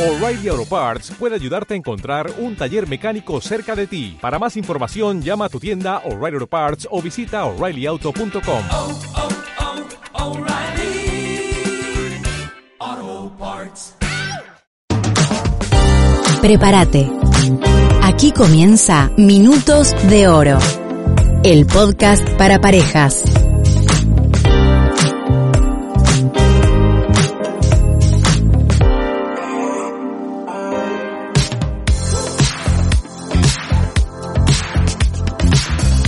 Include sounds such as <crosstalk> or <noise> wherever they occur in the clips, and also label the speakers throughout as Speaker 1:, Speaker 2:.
Speaker 1: O'Reilly Auto Parts puede ayudarte a encontrar un taller mecánico cerca de ti. Para más información, llama a tu tienda O'Reilly Auto Parts o visita oreillyauto.com.
Speaker 2: oh, oh, Parts.
Speaker 3: Prepárate. Aquí comienza Minutos de Oro, el podcast para parejas.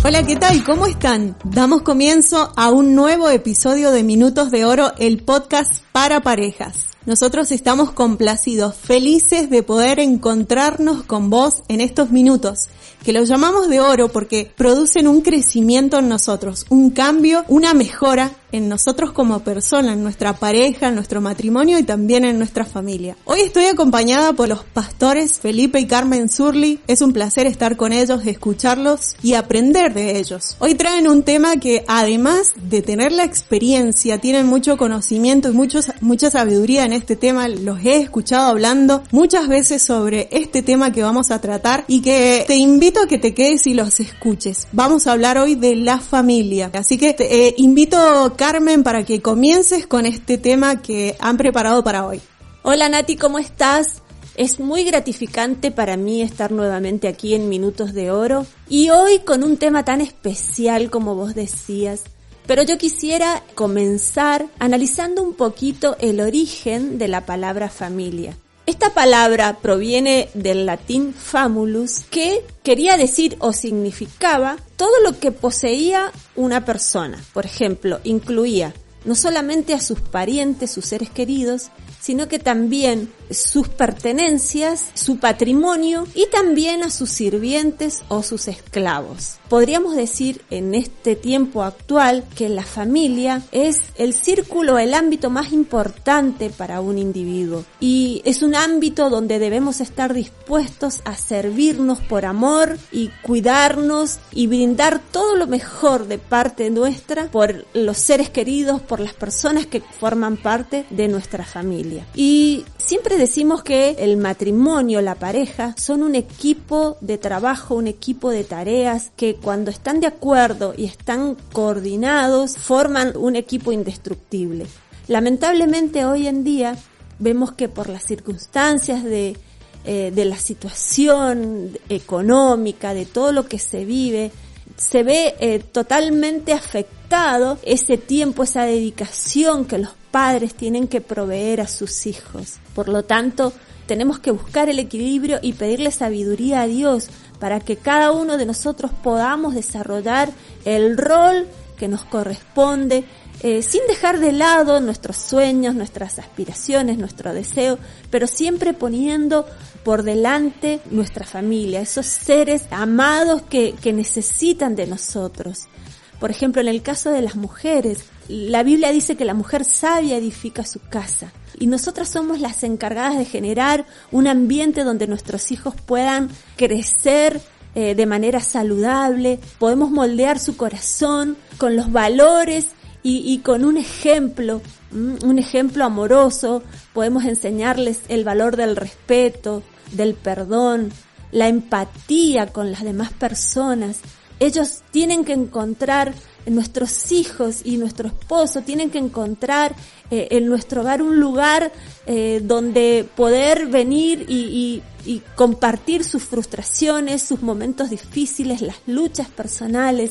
Speaker 4: Hola, ¿qué tal? ¿Cómo están? Damos comienzo a un nuevo episodio de Minutos de Oro, el podcast para parejas. Nosotros estamos complacidos, felices de poder encontrarnos con vos en estos minutos, que los llamamos de oro porque producen un crecimiento en nosotros, un cambio, una mejora en nosotros como persona, en nuestra pareja, en nuestro matrimonio y también en nuestra familia. Hoy estoy acompañada por los pastores Felipe y Carmen Zurli. Es un placer estar con ellos, escucharlos y aprender de ellos. Hoy traen un tema que además de tener la experiencia, tienen mucho conocimiento y mucho, mucha sabiduría en este tema. Los he escuchado hablando muchas veces sobre este tema que vamos a tratar y que te invito a que te quedes y los escuches. Vamos a hablar hoy de la familia. Así que te eh, invito Carmen para que comiences con este tema que han preparado para hoy.
Speaker 5: Hola Nati, ¿cómo estás? Es muy gratificante para mí estar nuevamente aquí en Minutos de Oro y hoy con un tema tan especial como vos decías. Pero yo quisiera comenzar analizando un poquito el origen de la palabra familia. Esta palabra proviene del latín famulus, que quería decir o significaba todo lo que poseía una persona. Por ejemplo, incluía no solamente a sus parientes, sus seres queridos, sino que también sus pertenencias, su patrimonio y también a sus sirvientes o sus esclavos. Podríamos decir en este tiempo actual que la familia es el círculo, el ámbito más importante para un individuo y es un ámbito donde debemos estar dispuestos a servirnos por amor y cuidarnos y brindar todo lo mejor de parte nuestra por los seres queridos, por las personas que forman parte de nuestra familia. Y siempre decimos que el matrimonio, la pareja, son un equipo de trabajo, un equipo de tareas que cuando están de acuerdo y están coordinados forman un equipo indestructible. Lamentablemente hoy en día vemos que por las circunstancias de, eh, de la situación económica, de todo lo que se vive, se ve eh, totalmente afectado ese tiempo, esa dedicación que los padres tienen que proveer a sus hijos. Por lo tanto, tenemos que buscar el equilibrio y pedirle sabiduría a Dios para que cada uno de nosotros podamos desarrollar el rol que nos corresponde eh, sin dejar de lado nuestros sueños, nuestras aspiraciones, nuestro deseo, pero siempre poniendo por delante nuestra familia, esos seres amados que, que necesitan de nosotros. Por ejemplo, en el caso de las mujeres, la Biblia dice que la mujer sabia edifica su casa. Y nosotras somos las encargadas de generar un ambiente donde nuestros hijos puedan crecer eh, de manera saludable, podemos moldear su corazón con los valores y, y con un ejemplo, un ejemplo amoroso, podemos enseñarles el valor del respeto, del perdón, la empatía con las demás personas. Ellos tienen que encontrar nuestros hijos y nuestro esposo tienen que encontrar eh, en nuestro hogar un lugar eh, donde poder venir y, y, y, compartir sus frustraciones, sus momentos difíciles, las luchas personales.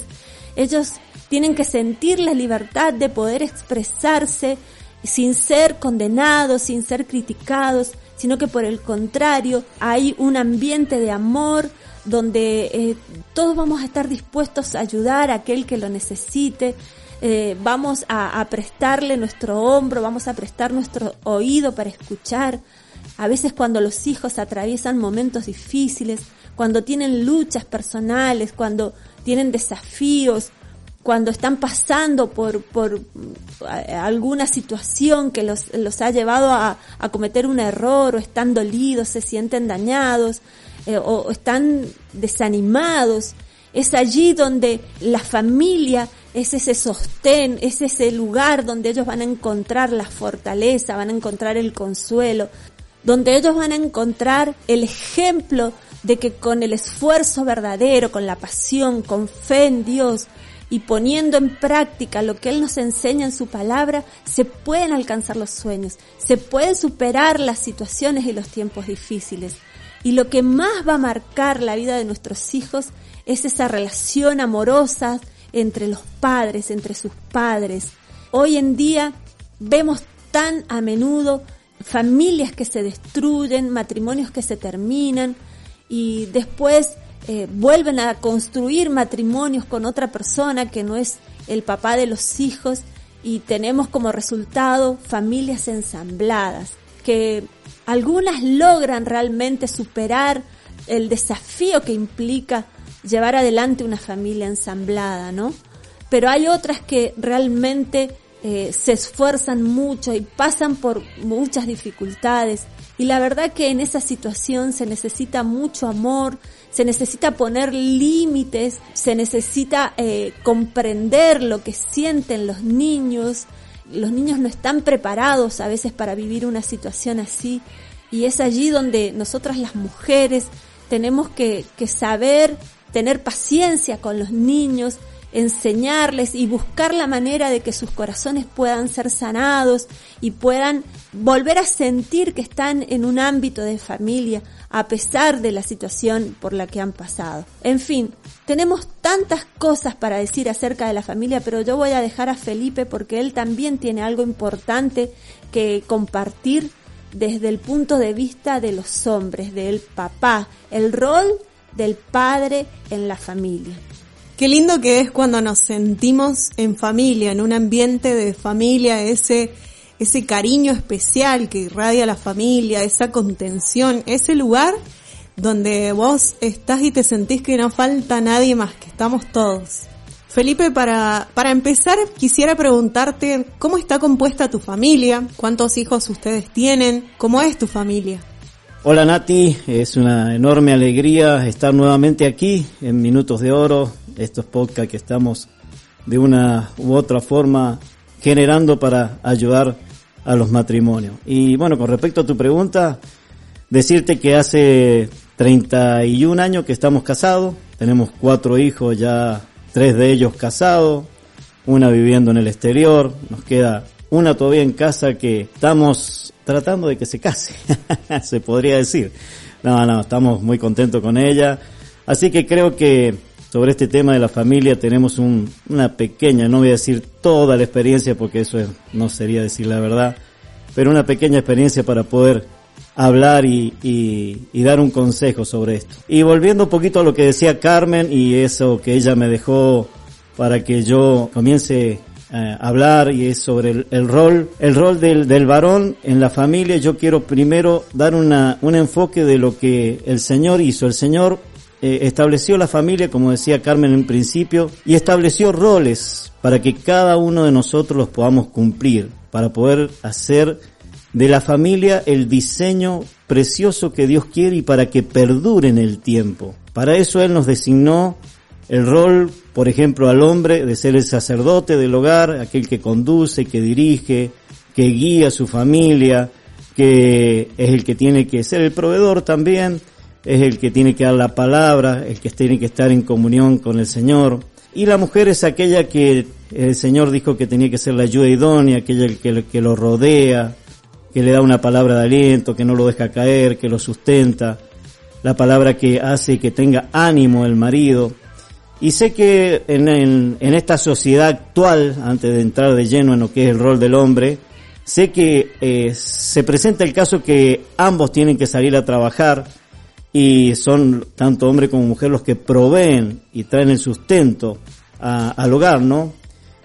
Speaker 5: Ellos tienen que sentir la libertad de poder expresarse sin ser condenados, sin ser criticados, sino que por el contrario hay un ambiente de amor, donde eh, todos vamos a estar dispuestos a ayudar a aquel que lo necesite, eh, vamos a, a, prestarle nuestro hombro, vamos a prestar nuestro oído para escuchar. A veces cuando los hijos atraviesan momentos difíciles, cuando tienen luchas personales, cuando tienen desafíos, cuando están pasando por, por alguna situación que los, los ha llevado a, a cometer un error o están dolidos, se sienten dañados, eh, o, están desanimados. Es allí donde la familia es ese sostén, es ese lugar donde ellos van a encontrar la fortaleza, van a encontrar el consuelo. donde ellos van a encontrar el ejemplo de que con el esfuerzo verdadero, con la pasión, con fe en Dios y poniendo en práctica lo que Él nos enseña en su palabra, se pueden alcanzar los sueños, se pueden superar las situaciones y los tiempos difíciles. Y lo que más va a marcar la vida de nuestros hijos es esa relación amorosa entre los padres, entre sus padres. Hoy en día vemos tan a menudo familias que se destruyen, matrimonios que se terminan y después eh, vuelven a construir matrimonios con otra persona que no es el papá de los hijos y tenemos como resultado familias ensambladas que algunas logran realmente superar el desafío que implica llevar adelante una familia ensamblada, ¿no? Pero hay otras que realmente eh, se esfuerzan mucho y pasan por muchas dificultades. Y la verdad que en esa situación se necesita mucho amor, se necesita poner límites, se necesita eh, comprender lo que sienten los niños. Los niños no están preparados a veces para vivir una situación así. Y es allí donde nosotras las mujeres tenemos que, que saber tener paciencia con los niños, enseñarles y buscar la manera de que sus corazones puedan ser sanados y puedan volver a sentir que están en un ámbito de familia a pesar de la situación por la que han pasado. En fin, tenemos tantas cosas para decir acerca de la familia, pero yo voy a dejar a Felipe porque él también tiene algo importante que compartir desde el punto de vista de los hombres, del papá, el rol del padre en la familia.
Speaker 4: Qué lindo que es cuando nos sentimos en familia, en un ambiente de familia, ese, ese cariño especial que irradia la familia, esa contención, ese lugar donde vos estás y te sentís que no falta nadie más, que estamos todos. Felipe, para, para empezar, quisiera preguntarte cómo está compuesta tu familia, cuántos hijos ustedes tienen, cómo es tu familia.
Speaker 6: Hola Nati, es una enorme alegría estar nuevamente aquí en Minutos de Oro, estos podcasts que estamos de una u otra forma generando para ayudar a los matrimonios. Y bueno, con respecto a tu pregunta, decirte que hace 31 años que estamos casados, tenemos cuatro hijos ya, tres de ellos casados, una viviendo en el exterior, nos queda una todavía en casa que estamos tratando de que se case, <laughs> se podría decir. No, no, estamos muy contentos con ella. Así que creo que sobre este tema de la familia tenemos una pequeña, no voy a decir toda la experiencia porque eso no sería decir la verdad, pero una pequeña experiencia para poder hablar y, dar un consejo sobre esto. Y volviendo un poquito a lo que decía Carmen y eso que ella me dejó para que yo comience eh, hablar y es sobre el, rol, el rol del, del, varón en la familia. Yo quiero primero dar una, un enfoque de lo que el Señor hizo. El Señor eh, estableció la familia, como decía Carmen en principio, y estableció roles para que cada uno de nosotros los podamos cumplir, para poder hacer de la familia el diseño precioso que Dios quiere y para que perdure en el tiempo. Para eso Él nos designó el rol, por ejemplo, al hombre de ser el sacerdote del hogar, aquel que conduce, que dirige, que guía a su familia, que es el que tiene que ser el proveedor también, es el que tiene que dar la palabra, el que tiene que estar en comunión con el Señor. Y la mujer es aquella que el Señor dijo que tenía que ser la ayuda idónea, aquella que, que lo rodea, que le da una palabra de aliento, que no lo deja caer, que lo sustenta, la palabra que hace que tenga ánimo el marido. Y sé que en, en, esta sociedad actual, antes de entrar de lleno en lo que es el rol del hombre, sé que eh, se presenta el caso que ambos tienen que salir a trabajar y son tanto hombre como mujer los que proveen y traen el sustento al hogar, ¿no?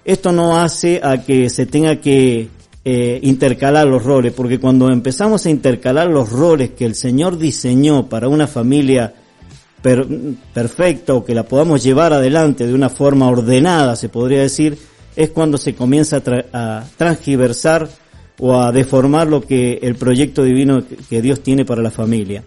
Speaker 6: Esto no hace a que se tenga que eh, intercalar los roles, porque cuando empezamos a intercalar los roles que el Señor diseñó para una familia per, perfecta o que la podamos llevar adelante de una forma ordenada, se podría decir, es cuando se comienza a, transgiversar o a deformar lo que el proyecto divino que Dios tiene para la familia.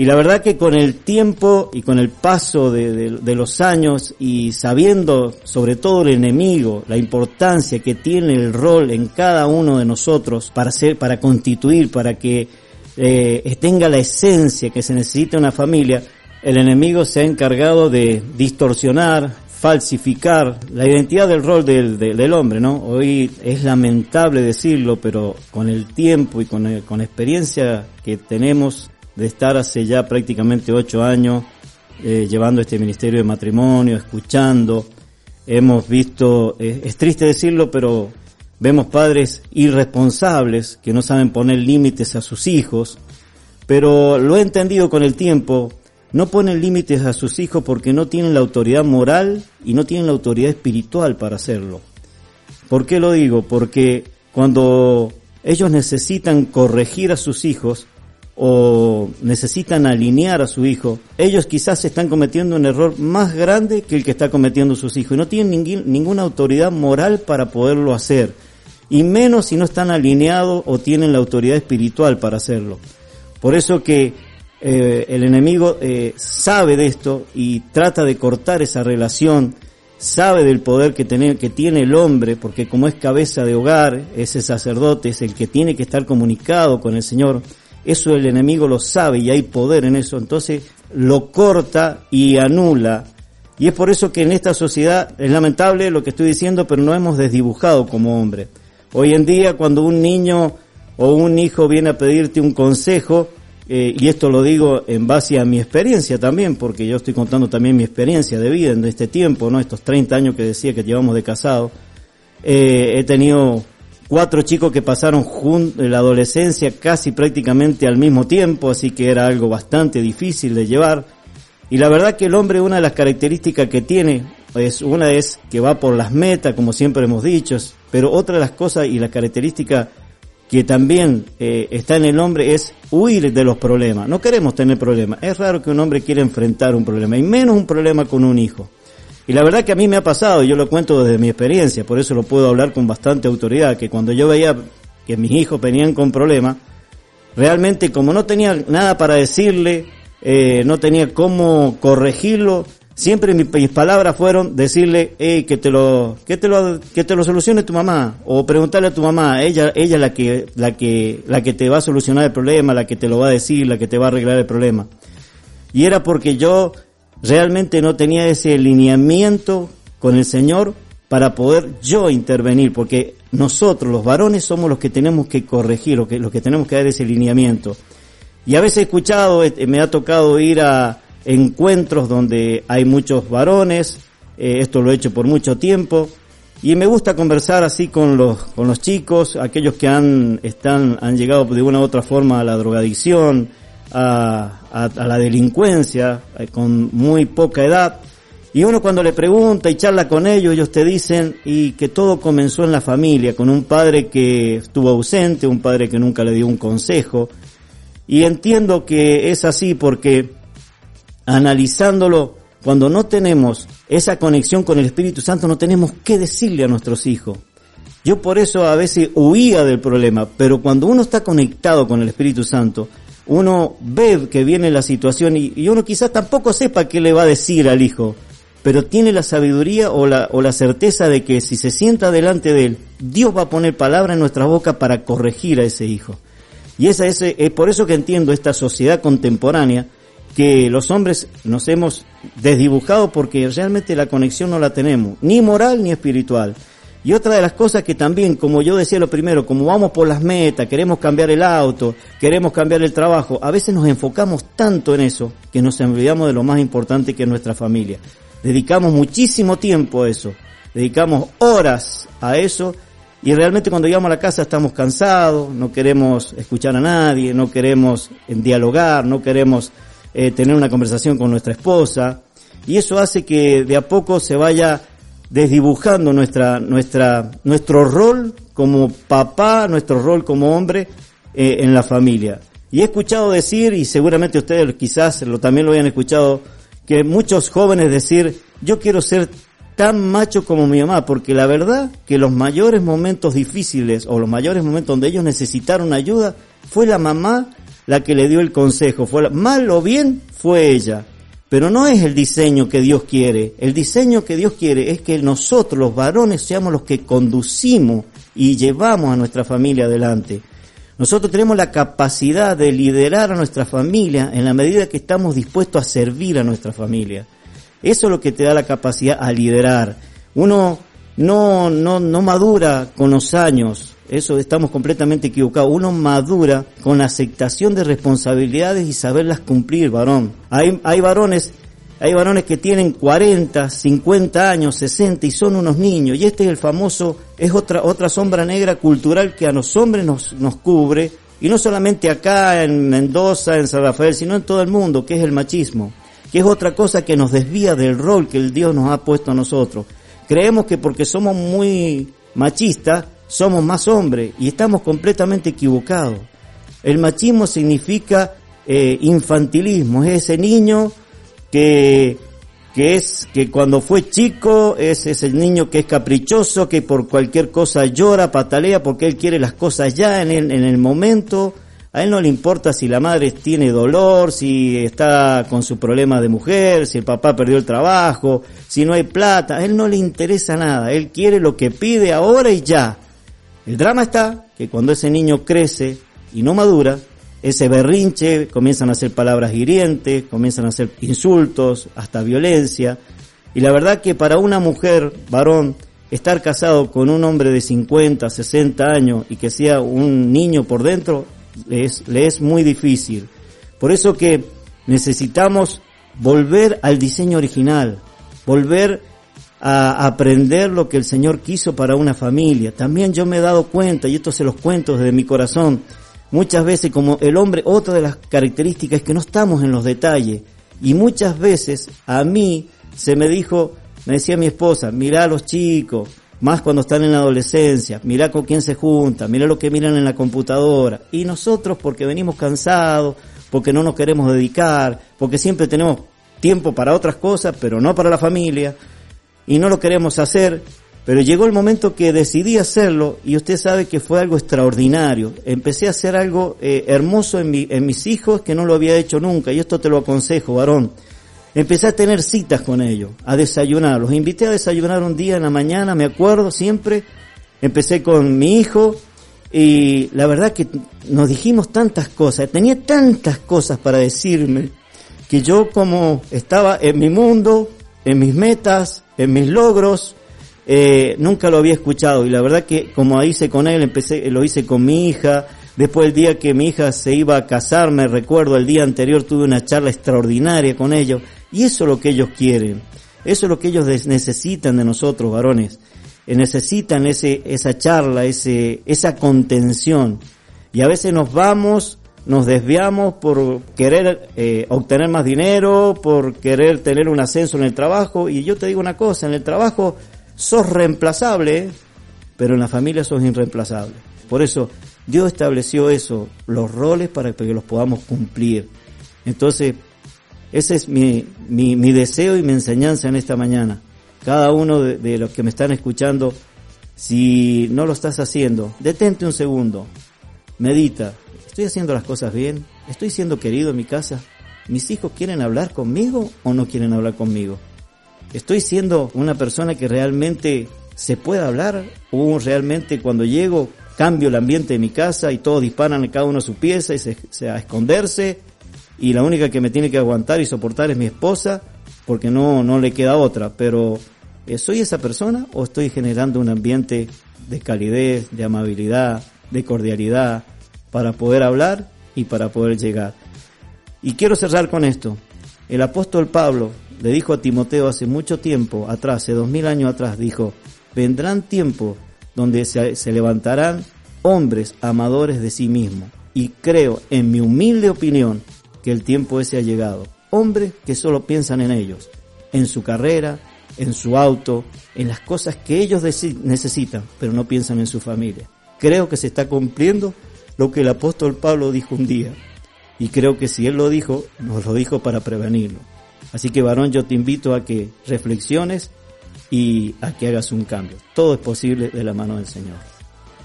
Speaker 6: Y la verdad que con el tiempo y con el paso de, los años y sabiendo sobre todo el enemigo, la importancia que tiene el rol en cada uno de nosotros para ser, para constituir, para que eh, tenga la esencia que se necesita una familia, el enemigo se ha encargado de distorsionar, falsificar la identidad del rol del, hombre, ¿no? Hoy es lamentable decirlo, pero con el tiempo y con, el- con la experiencia que tenemos de estar hace ya prácticamente ocho años eh, llevando este ministerio de matrimonio, escuchando, hemos visto, eh, es triste decirlo, pero vemos padres irresponsables que no saben poner límites a sus hijos, pero lo he entendido con el tiempo, no ponen límites a sus hijos porque no tienen la autoridad moral y no tienen la autoridad espiritual para hacerlo. ¿Por qué lo digo? Porque cuando ellos necesitan corregir a sus hijos o necesitan alinear a su hijo, ellos quizás están cometiendo un error más grande que el que está cometiendo sus hijos y no tienen ningún- ninguna autoridad moral para poderlo hacer. Y menos si no están alineados o tienen la autoridad espiritual para hacerlo. Por eso que eh, el enemigo eh, sabe de esto y trata de cortar esa relación, sabe del poder que, tiene, que tiene el hombre, porque como es cabeza de hogar, ese sacerdote es el que tiene que estar comunicado con el Señor, eso el enemigo lo sabe y hay poder en eso, entonces lo corta y anula. Y es por eso que en esta sociedad es lamentable lo que estoy diciendo, pero no hemos desdibujado como hombre. Hoy en día cuando un niño o un hijo viene a pedirte un consejo, eh, y esto lo digo en base a mi experiencia también, porque yo estoy contando también mi experiencia de vida en este tiempo, ¿no? Estos 30 años que decía que llevamos de casado. Eh, he tenido cuatro chicos que pasaron jun- la adolescencia casi prácticamente al mismo tiempo, así que era algo bastante difícil de llevar. Y la verdad que el hombre, una de las características que tiene, es una es que va por las metas, como siempre hemos dicho, pero otra de las cosas y las características que también eh, está en el hombre es huir de los problemas. No queremos tener problemas. Es raro que un hombre quiera enfrentar un problema, y menos un problema con un hijo. Y la verdad que a mí me ha pasado, yo lo cuento desde mi experiencia, por eso lo puedo hablar con bastante autoridad, que cuando yo veía que mis hijos venían con problemas, realmente como no tenía nada para decirle, eh, no tenía cómo corregirlo, siempre mis, palabras fueron decirle, hey, que te lo, que te lo, que te lo solucione tu mamá, o preguntarle a tu mamá, ella, ella es la que, la que, la que te va a solucionar el problema, la que te lo va a decir, la que te va a arreglar el problema. Y era porque yo realmente no tenía ese lineamiento con el Señor para poder yo intervenir, porque nosotros los varones somos los que tenemos que corregir, los que, los que tenemos que dar ese lineamiento. Y a veces he escuchado, eh, me ha tocado ir a encuentros donde hay muchos varones, eh, esto lo he hecho por mucho tiempo, y me gusta conversar así con los, con los chicos, aquellos que han, están, han llegado de una u otra forma a la drogadicción, a, a, a la delincuencia, eh, con muy poca edad. Y uno cuando le pregunta y charla con ellos, ellos te dicen y que todo comenzó en la familia, con un padre que estuvo ausente, un padre que nunca le dio un consejo. Y entiendo que es así porque analizándolo, cuando no tenemos esa conexión con el Espíritu Santo, no tenemos qué decirle a nuestros hijos. Yo por eso a veces huía del problema, pero cuando uno está conectado con el Espíritu Santo, uno ve que viene la situación y, uno quizás tampoco sepa qué le va a decir al hijo, pero tiene la sabiduría o la, o la certeza de que si se sienta delante de él, Dios va a poner palabra en nuestra boca para corregir a ese hijo. Y esa es, es por eso que entiendo esta sociedad contemporánea, que los hombres nos hemos desdibujado porque realmente la conexión no la tenemos, ni moral ni espiritual. Y otra de las cosas que también, como yo decía lo primero, como vamos por las metas, queremos cambiar el auto, queremos cambiar el trabajo, a veces nos enfocamos tanto en eso que nos olvidamos de lo más importante que es nuestra familia. Dedicamos muchísimo tiempo a eso, dedicamos horas a eso y realmente cuando llegamos a la casa estamos cansados, no queremos escuchar a nadie, no queremos dialogar, no queremos eh, tener una conversación con nuestra esposa y eso hace que de a poco se vaya desdibujando nuestra, nuestra, nuestro rol como papá, nuestro rol como hombre eh, en la familia. Y he escuchado decir, y seguramente ustedes quizás lo, también lo hayan escuchado, que muchos jóvenes decir, yo quiero ser tan macho como mi mamá, porque la verdad que los mayores momentos difíciles o los mayores momentos donde ellos necesitaron ayuda, fue la mamá la que le dio el consejo, fue mal o bien fue ella. Pero no es el diseño que Dios quiere. El diseño que Dios quiere es que nosotros, los varones, seamos los que conducimos y llevamos a nuestra familia adelante. Nosotros tenemos la capacidad de liderar a nuestra familia en la medida que estamos dispuestos a servir a nuestra familia. Eso es lo que te da la capacidad a liderar. Uno no, no, no madura con los años, eso estamos completamente equivocados. Uno madura con la aceptación de responsabilidades y saberlas cumplir, varón. Hay, hay varones hay varones que tienen 40, 50 años, 60 y son unos niños. Y este es el famoso, es otra, otra sombra negra cultural que a los hombres nos, nos cubre. Y no solamente acá en Mendoza, en San Rafael, sino en todo el mundo, que es el machismo. Que es otra cosa que nos desvía del rol que el Dios nos ha puesto a nosotros. Creemos que porque somos muy machistas, somos más hombres. Y estamos completamente equivocados. El machismo significa eh, infantilismo. Es ese niño que, que es que cuando fue chico es ese niño que es caprichoso, que por cualquier cosa llora, patalea, porque él quiere las cosas ya en el, en el momento. A él no le importa si la madre tiene dolor, si está con su problema de mujer, si el papá perdió el trabajo, si no hay plata. A él no le interesa nada. Él quiere lo que pide ahora y ya. El drama está que cuando ese niño crece y no madura, ese berrinche, comienzan a hacer palabras hirientes, comienzan a hacer insultos, hasta violencia. Y la verdad que para una mujer, varón, estar casado con un hombre de 50, 60 años y que sea un niño por dentro, le es, le es muy difícil. Por eso que necesitamos volver al diseño original, volver a aprender lo que el Señor quiso para una familia. También yo me he dado cuenta, y esto se los cuento desde mi corazón, Muchas veces como el hombre, otra de las características es que no estamos en los detalles. Y muchas veces a mí se me dijo, me decía mi esposa, mira a los chicos, más cuando están en la adolescencia, mira con quién se junta, mira lo que miran en la computadora. Y nosotros porque venimos cansados, porque no nos queremos dedicar, porque siempre tenemos tiempo para otras cosas, pero no para la familia, y no lo queremos hacer, pero llegó el momento que decidí hacerlo y usted sabe que fue algo extraordinario. Empecé a hacer algo eh, hermoso en, mi, en mis hijos que no lo había hecho nunca y esto te lo aconsejo, varón. Empecé a tener citas con ellos, a desayunar. Los invité a desayunar un día en la mañana, me acuerdo siempre. Empecé con mi hijo y la verdad que nos dijimos tantas cosas, tenía tantas cosas para decirme que yo como estaba en mi mundo, en mis metas, en mis logros, eh, nunca lo había escuchado. Y la verdad que como hice con él, empecé, lo hice con mi hija, después el día que mi hija se iba a casar, me recuerdo el día anterior tuve una charla extraordinaria con ellos. Y eso es lo que ellos quieren, eso es lo que ellos necesitan de nosotros varones, eh, necesitan ese, esa charla, ese, esa contención. Y a veces nos vamos nos desviamos por querer eh, obtener más dinero, por querer tener un ascenso en el trabajo. Y yo te digo una cosa, en el trabajo sos reemplazable, pero en la familia sos irreemplazable. Por eso Dios estableció eso, los roles para que los podamos cumplir. Entonces, ese es mi, mi, mi deseo y mi enseñanza en esta mañana. Cada uno de, de los que me están escuchando, si no lo estás haciendo, detente un segundo, medita, ¿estoy haciendo las cosas bien? ¿Estoy siendo querido en mi casa? ¿Mis hijos quieren hablar conmigo o no quieren hablar conmigo? ¿Estoy siendo una persona que realmente se puede hablar? ¿O realmente cuando llego cambio el ambiente de mi casa y todos disparan a cada uno a su pieza y se, a esconderse? Y la única que me tiene que aguantar y soportar es mi esposa porque no, no le queda otra. Pero eh, ¿soy esa persona o estoy generando un ambiente de calidez, de amabilidad, de cordialidad para poder hablar y para poder llegar? Y quiero cerrar con esto. El apóstol Pablo le dijo a Timoteo hace mucho tiempo atrás, hace dos mil años atrás, dijo, vendrán tiempos donde se, levantarán hombres amadores de sí mismos. Y creo, en mi humilde opinión, que el tiempo ese ha llegado. Hombres que solo piensan en ellos, en su carrera, en su auto, en las cosas que ellos necesitan, pero no piensan en su familia. Creo que se está cumpliendo lo que el apóstol Pablo dijo un día. Y creo que si él lo dijo, nos lo dijo para prevenirlo. Así que varón, yo te invito a que reflexiones y a que hagas un cambio. Todo es posible de la mano del Señor.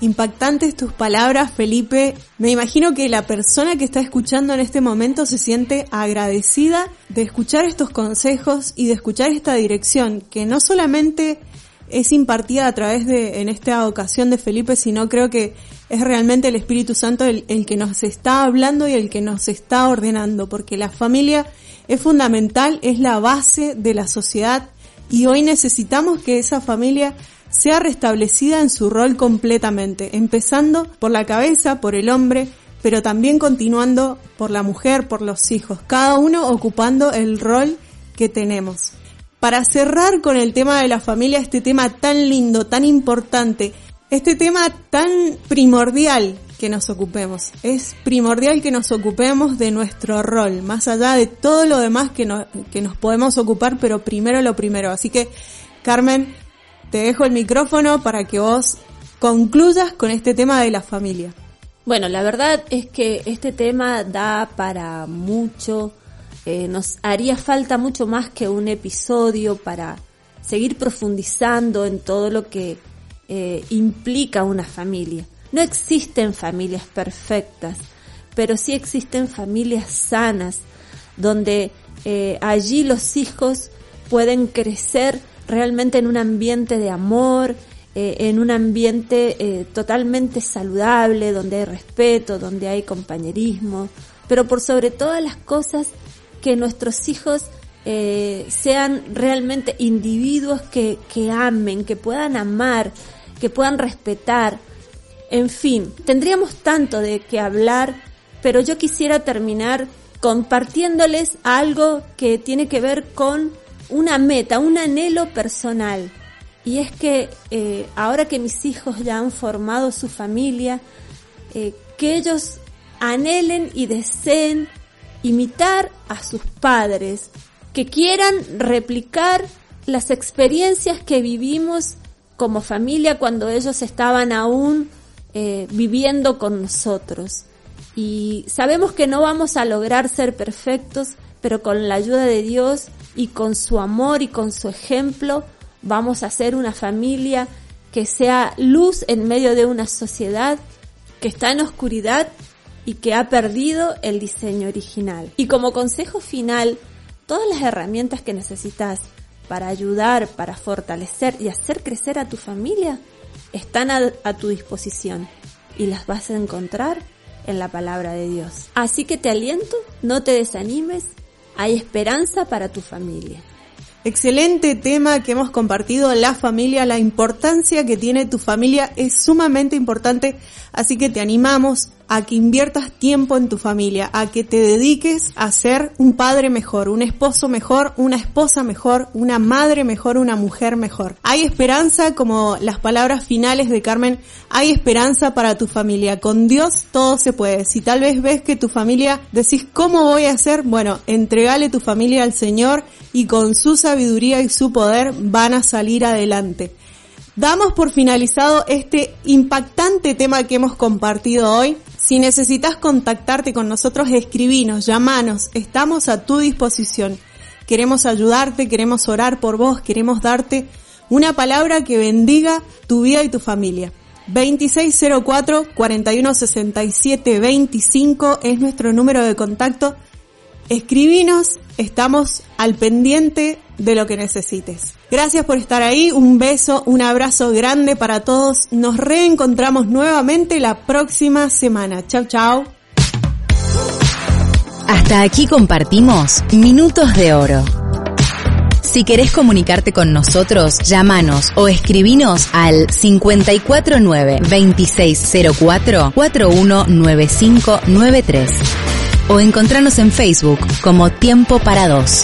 Speaker 4: Impactantes tus palabras, Felipe. Me imagino que la persona que está escuchando en este momento se siente agradecida de escuchar estos consejos y de escuchar esta dirección, que no solamente es impartida a través de, en esta ocasión de Felipe, sino creo que es realmente el Espíritu Santo el, el que nos está hablando y el que nos está ordenando, porque la familia es fundamental, es la base de la sociedad y hoy necesitamos que esa familia sea restablecida en su rol completamente, empezando por la cabeza, por el hombre, pero también continuando por la mujer, por los hijos, cada uno ocupando el rol que tenemos. Para cerrar con el tema de la familia, este tema tan lindo, tan importante, este tema tan primordial que nos ocupemos. Es primordial que nos ocupemos de nuestro rol, más allá de todo lo demás que, que nos podemos ocupar, pero primero lo primero. Así que, Carmen, te dejo el micrófono para que vos concluyas con este tema de la familia.
Speaker 5: Bueno, la verdad es que este tema da para mucho, eh, nos haría falta mucho más que un episodio para seguir profundizando en todo lo que eh, implica una familia. No existen familias perfectas, pero sí existen familias sanas, donde eh, allí los hijos pueden crecer realmente en un ambiente de amor, eh, en un ambiente eh, totalmente saludable, donde hay respeto, donde hay compañerismo, pero por sobre todas las cosas que nuestros hijos eh, sean realmente individuos que, que amen, que puedan amar, que puedan respetar. En fin, tendríamos tanto de qué hablar, pero yo quisiera terminar compartiéndoles algo que tiene que ver con una meta, un anhelo personal. Y es que eh, ahora que mis hijos ya han formado su familia, eh, que ellos anhelen y deseen imitar a sus padres, que quieran replicar las experiencias que vivimos como familia cuando ellos estaban aún eh, viviendo con nosotros. Y sabemos que no vamos a lograr ser perfectos, pero con la ayuda de Dios y con su amor y con su ejemplo vamos a ser una familia que sea luz en medio de una sociedad que está en oscuridad y que ha perdido el diseño original. Y como consejo final, todas las herramientas que necesitas para ayudar, para fortalecer y hacer crecer a tu familia están a, a, tu disposición y las vas a encontrar en la palabra de Dios. Así que te aliento, no te desanimes, hay esperanza para tu familia.
Speaker 4: Excelente tema que hemos compartido, la familia, la importancia que tiene tu familia es sumamente importante, así que te animamos a que inviertas tiempo en tu familia, a que te dediques a ser un padre mejor, un esposo mejor, una esposa mejor, una madre mejor, una mujer mejor. Hay esperanza, como las palabras finales de Carmen, hay esperanza para tu familia. Con Dios todo se puede. Si tal vez ves que tu familia decís, ¿cómo voy a hacer? Bueno, entregale tu familia al Señor y con su sabiduría y su poder van a salir adelante. Damos por finalizado este impactante tema que hemos compartido hoy. Si necesitas contactarte con nosotros, escribinos, llamanos, estamos a tu disposición. Queremos ayudarte, queremos orar por vos, queremos darte una palabra que bendiga tu vida y tu familia. 2604 4167 25 es nuestro número de contacto. Escribinos, estamos al pendiente de lo que necesites. Gracias por estar ahí, un beso, un abrazo grande para todos. Nos reencontramos nuevamente la próxima semana. Chao, chao.
Speaker 3: Hasta aquí compartimos Minutos de Oro. Si querés comunicarte con nosotros, llámanos o escribinos al 549-2604-419593 o encontranos en Facebook como Tiempo para Dos.